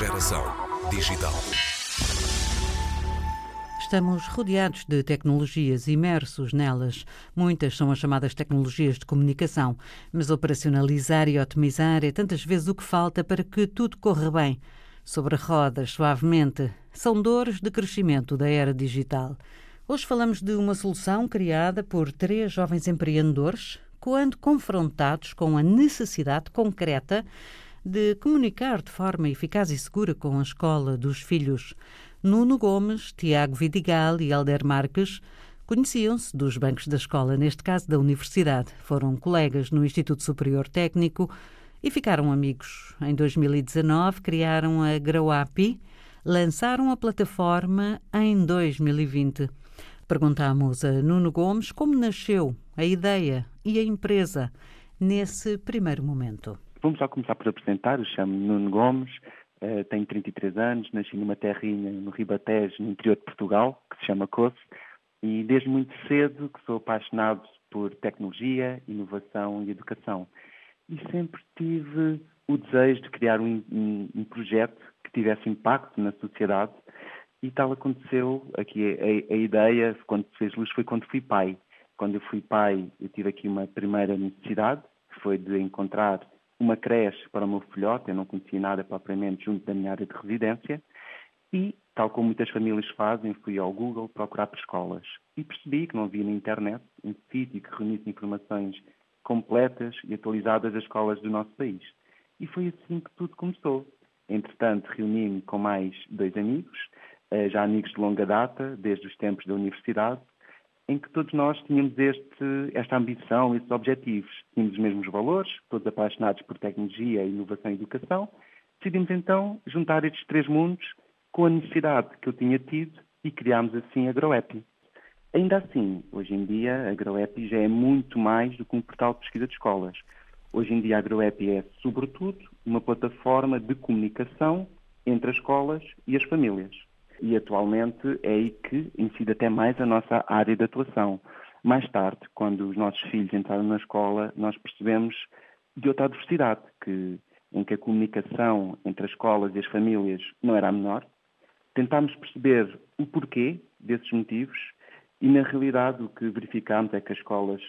Geração digital. Estamos rodeados de tecnologias, imersos nelas. Muitas são as chamadas tecnologias de comunicação, mas operacionalizar e otimizar é tantas vezes o que falta para que tudo corra bem. Sobre rodas, suavemente, são dores de crescimento da era digital. Hoje falamos de uma solução criada por três jovens empreendedores quando confrontados com a necessidade concreta de comunicar de forma eficaz e segura com a escola dos filhos. Nuno Gomes, Tiago Vidigal e Alder Marques conheciam-se dos bancos da escola, neste caso da universidade. Foram colegas no Instituto Superior Técnico e ficaram amigos. Em 2019 criaram a Grauapi, lançaram a plataforma em 2020. Perguntámos a Nuno Gomes como nasceu a ideia e a empresa nesse primeiro momento. Vamos só começar por apresentar. Eu chamo-me Nuno Gomes, uh, tenho 33 anos, nasci numa terrinha no Ribatejo, no interior de Portugal, que se chama Coce, e desde muito cedo que sou apaixonado por tecnologia, inovação e educação. E sempre tive o desejo de criar um, um, um projeto que tivesse impacto na sociedade e tal aconteceu aqui a, a, ideia quando fez luz foi quando fui pai. Quando eu fui pai, eu tive aqui uma primeira necessidade, que foi de encontrar uma creche para o meu filhote, eu não conhecia nada propriamente junto da minha área de residência, e, tal como muitas famílias fazem, fui ao Google procurar por escolas e percebi que não havia na internet um sítio que reunisse informações completas e atualizadas das escolas do nosso país. E foi assim que tudo começou. Entretanto, reuni-me com mais dois amigos, eh, já amigos de longa data, desde os tempos da universidade, em que todos nós tínhamos este, esta ambição, estes objetivos. Tínhamos os mesmos valores, todos apaixonados por tecnologia, inovação e educação. Decidimos então juntar estes três mundos com a necessidade que eu tinha tido e criámos assim a GrowApp. Ainda assim, hoje em dia, a GrowApp já é muito mais do que um portal de pesquisa de escolas. Hoje em dia, a GrowApp é, sobretudo, uma plataforma de comunicação entre as escolas e as famílias e atualmente é aí que incide até mais a nossa área de atuação. Mais tarde, quando os nossos filhos entraram na escola, nós percebemos de outra adversidade, que, em que a comunicação entre as escolas e as famílias não era a menor. Tentámos perceber o porquê desses motivos e, na realidade, o que verificámos é que as escolas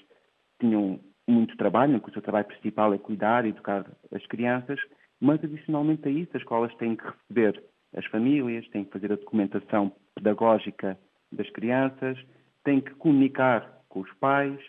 tinham muito trabalho, que o seu trabalho principal é cuidar e educar as crianças, mas, adicionalmente a isso, as escolas têm que receber as famílias, têm que fazer a documentação pedagógica das crianças, têm que comunicar com os pais,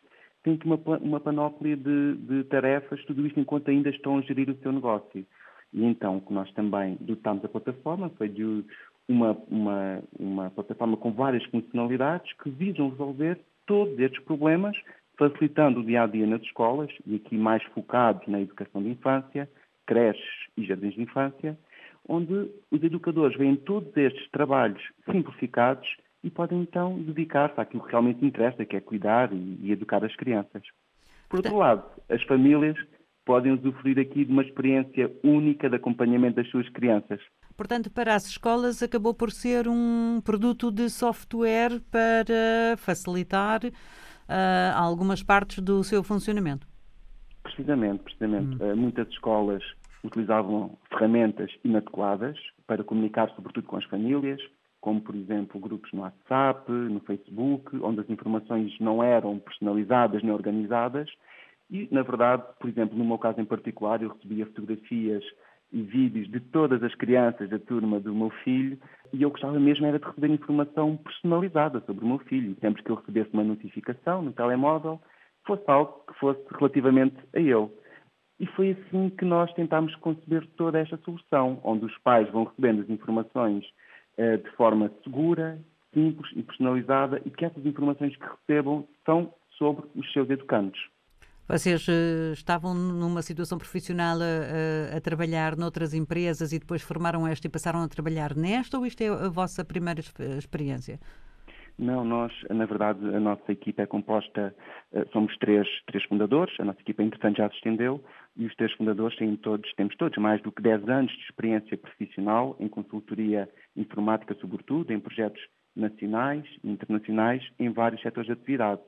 têm que uma, uma panóplia de, de, tarefas, tudo isto enquanto ainda estão a gerir o seu negócio. E então, que nós também dotámos a plataforma, foi de uma, uma, uma plataforma com várias funcionalidades que visam resolver todos estes problemas, facilitando o dia a dia nas escolas, e aqui mais focados na educação de infância, creches e jardins de infância, onde os educadores veem todos estes trabalhos simplificados e podem então dedicar-se àquilo que realmente interessa, que é cuidar e, educar as crianças. Por outro lado, as famílias podem usufruir aqui de uma experiência única de acompanhamento das suas crianças. Portanto, para as escolas acabou por ser um produto de software para facilitar uh, algumas partes do seu funcionamento. Precisamente, precisamente. Hum. Uh, muitas escolas utilizavam ferramentas inadequadas para comunicar, sobretudo com as famílias, como, por exemplo, grupos no WhatsApp, no Facebook, onde as informações não eram personalizadas nem organizadas. E, na verdade, por exemplo, no meu caso em particular, eu recebia fotografias e vídeos de todas as crianças da turma do meu filho e eu gostava mesmo era de receber informação personalizada sobre o meu filho. Sempre que eu recebesse uma notificação no telemóvel, fosse algo que fosse relativamente a ele. E foi assim que nós tentámos conceber toda esta solução, onde os pais vão recebendo as informações eh, de forma segura, simples e personalizada e que essas informações que recebam são sobre os seus educandos. Vocês uh, estavam numa situação profissional a, a, a, trabalhar noutras empresas e depois formaram esta e passaram a trabalhar nesta ou isto é a vossa primeira experiência? Não, nós, na verdade, a nossa equipa é composta, eh, somos três, três fundadores, a nossa equipa, entretanto, já se estendeu, e os três fundadores têm todos, temos todos mais do que 10 anos de experiência profissional em consultoria informática, sobretudo, em projetos nacionais e internacionais, em vários setores de atividade.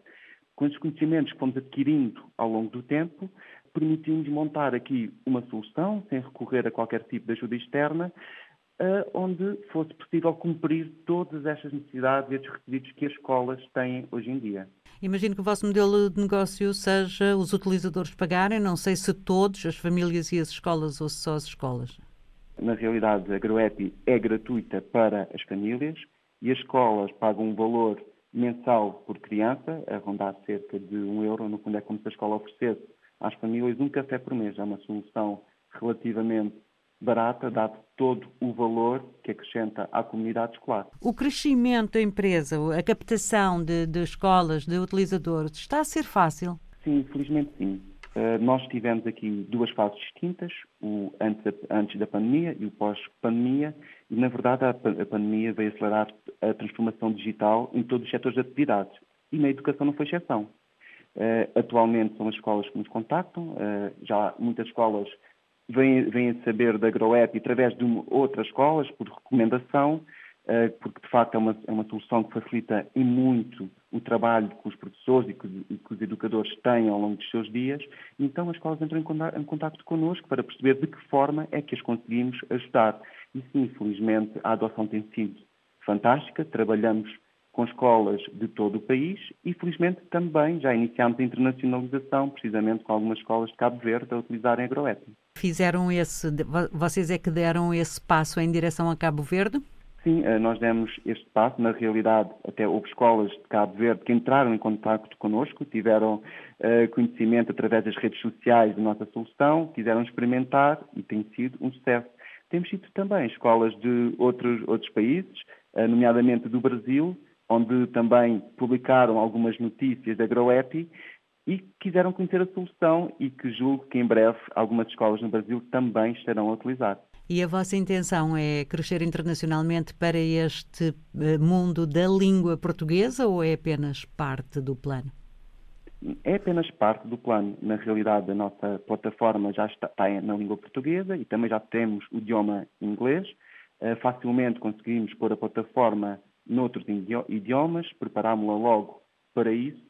Com os conhecimentos que fomos adquirindo ao longo do tempo, permitimos montar aqui uma solução, sem recorrer a qualquer tipo de ajuda externa, uh, onde fosse possível cumprir todas estas necessidades e estes requisitos que as escolas têm hoje em dia. Imagino que o vosso modelo de negócio seja os utilizadores pagarem, não sei se todos, as famílias e as escolas ou só as escolas. Na realidade, a GroEpi é gratuita para as famílias e as escolas pagam um valor mensal por criança, a rondar cerca de um euro, no fundo é como se a escola oferecesse às famílias um café por mês. É uma solução relativamente barata, dado todo o valor que acrescenta à comunidade escolar. O crescimento da empresa, a captação de, de escolas, de utilizadores, está a ser fácil? Sim, felizmente sim. Uh, nós tivemos aqui duas fases distintas, o antes, antes da pandemia e o pós-pandemia, e na verdade a, a, pandemia veio acelerar a transformação digital em todos os setores de atividades, e na educação não foi exceção. Uh, atualmente são as escolas que nos contactam, uh, já muitas escolas vêm, a saber da GroEP através de outras escolas, por recomendação, eh, porque de facto é uma, é uma solução que facilita em muito o trabalho que os professores e que, e que, os educadores têm ao longo dos seus dias. Então as escolas entram em contato, em contato connosco para perceber de que forma é que as conseguimos ajudar. E sim, felizmente a adoção tem sido fantástica, trabalhamos com escolas de todo o país e, felizmente, também já iniciámos a internacionalização, precisamente com algumas escolas de Cabo Verde a utilizarem a agroética. Fizeram esse, vocês é que deram esse passo em direção a Cabo Verde? Sim, eh, nós demos este passo. Na realidade, até houve escolas de Cabo Verde que entraram em contato connosco, tiveram uh, conhecimento através das redes sociais da nossa solução, quiseram experimentar e tem sido um sucesso. Temos tido também escolas de outros, outros países, uh, nomeadamente do Brasil, onde também publicaram algumas notícias da GroEpi e quiseram conhecer a solução e que julgo que em breve algumas escolas no Brasil também estarão a utilizar. E a vossa intenção é crescer internacionalmente para este eh, mundo da língua portuguesa ou é apenas parte do plano? É apenas parte do plano. Na realidade, a nossa plataforma já está, na língua portuguesa e também já temos o idioma inglês. Uh, facilmente conseguimos pôr a plataforma noutros idiomas, preparámos-la logo para isso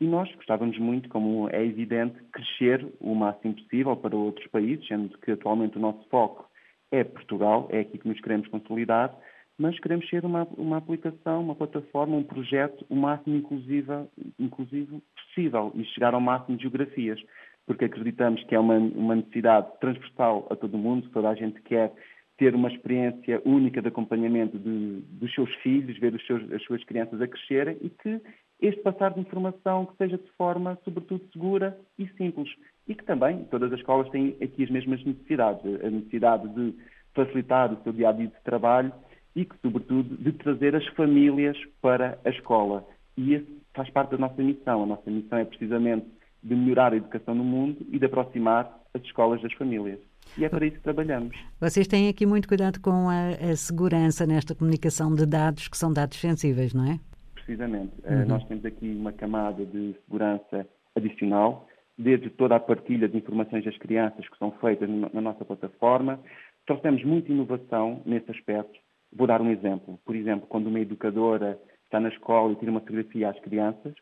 e nós gostávamos muito, como é evidente, crescer o máximo possível para outros países, sendo que atualmente o nosso foco é Portugal, é aqui que nos queremos consolidar, mas queremos ser uma, uma aplicação, uma plataforma, um projeto o máximo inclusivo, inclusivo possível e chegar ao máximo de geografias, porque acreditamos que é uma, uma necessidade transversal a todo o mundo, toda a gente quer ter uma experiência única de acompanhamento de, dos seus filhos, ver seus, as suas crianças a crescerem e que este passar de informação que seja de forma, sobretudo, segura e simples. E que também todas as escolas têm aqui as mesmas necessidades. A necessidade de facilitar o seu dia a dia de trabalho e que, sobretudo, de trazer as famílias para a escola. E isso faz parte da nossa missão. A nossa missão é precisamente de melhorar a educação no mundo e de aproximar as escolas das famílias. E é para isso que trabalhamos. Vocês têm aqui muito cuidado com a, a segurança nesta comunicação de dados que são dados sensíveis, não é? Precisamente. Eh, uhum. nós temos aqui uma camada de segurança adicional, desde toda a partilha de informações das crianças que são feitas na nossa plataforma. Trouxemos muita inovação nesse aspecto. Vou dar um exemplo. Por exemplo, quando uma educadora está na escola e tira uma fotografia às crianças,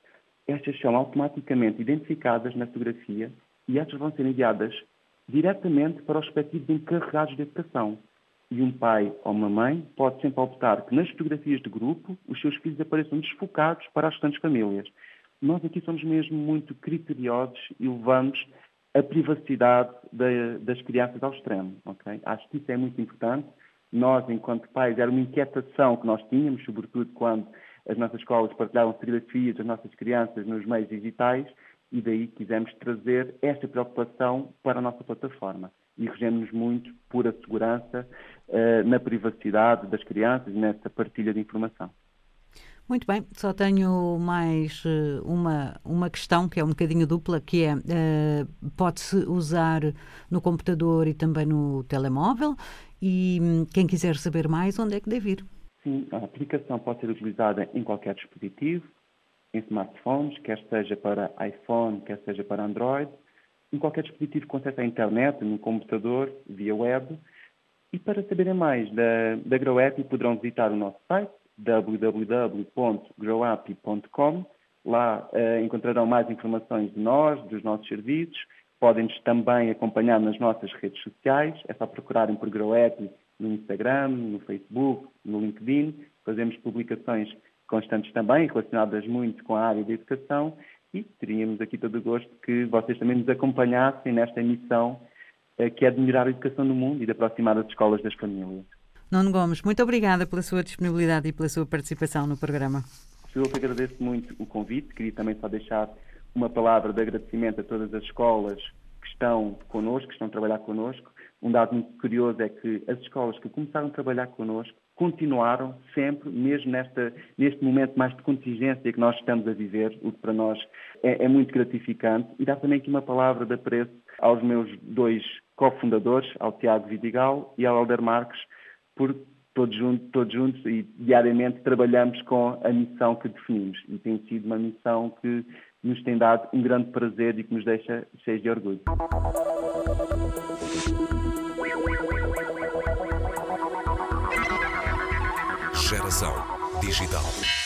estas são automaticamente identificadas na fotografia e estas vão ser enviadas diretamente para os respectivos encarregados de educação. E um pai ou uma mãe pode sempre optar que nas fotografias de grupo os seus filhos apareçam desfocados para as restantes famílias. Nós aqui somos mesmo muito criteriosos e levamos a privacidade das crianças ao extremo. Okay? Acho que isso é muito importante. Nós, enquanto pais, era uma inquietação que nós tínhamos, sobretudo quando as nossas escolas partilhavam fotografias das nossas crianças nos meios digitais, e daí quisemos trazer esta preocupação para a nossa plataforma. E regemos muito por a segurança uh, na privacidade das crianças e nessa partilha de informação. Muito bem, só tenho mais uh, uma, uma questão que é um bocadinho dupla, que é uh, pode-se usar no computador e também no telemóvel e um, quem quiser saber mais, onde é que deve ir? Sim, a aplicação pode ser utilizada em qualquer dispositivo, em smartphones, quer seja para iPhone, quer seja para Android, em qualquer dispositivo com acesso à internet, no computador, via web. E para saberem mais da, da GrowApp, poderão visitar o nosso site www.growapp.com. Lá uh, encontrarão mais informações de nós, dos nossos serviços. Podem-nos também acompanhar nas nossas redes sociais. É só procurarem por GrowApp no Instagram, no Facebook, no LinkedIn. Fazemos publicações constantes também, relacionadas muito com a área da educação e teríamos aqui todo o gosto que vocês também nos acompanhassem nesta missão eh, que é de melhorar a educação no mundo e de aproximar as escolas das famílias. Nuno Gomes, muito obrigada pela sua disponibilidade e pela sua participação no programa. Eu que agradeço muito o convite, queria também só deixar uma palavra de agradecimento a todas as escolas que estão connosco, que estão a trabalhar connosco. Um dado muito curioso é que as escolas que começaram a trabalhar connosco continuaram sempre, mesmo nesta, neste momento mais de contingência que nós estamos a viver, o que para nós é, é muito gratificante. E dá também aqui uma palavra de apreço aos meus dois cofundadores, ao Tiago Vidigal e ao Alder Marques, por todos juntos, todos juntos e diariamente trabalhamos com a missão que definimos. E tem sido uma missão que nos tem dado um grande prazer e que nos deixa cheios de orgulho. Digital.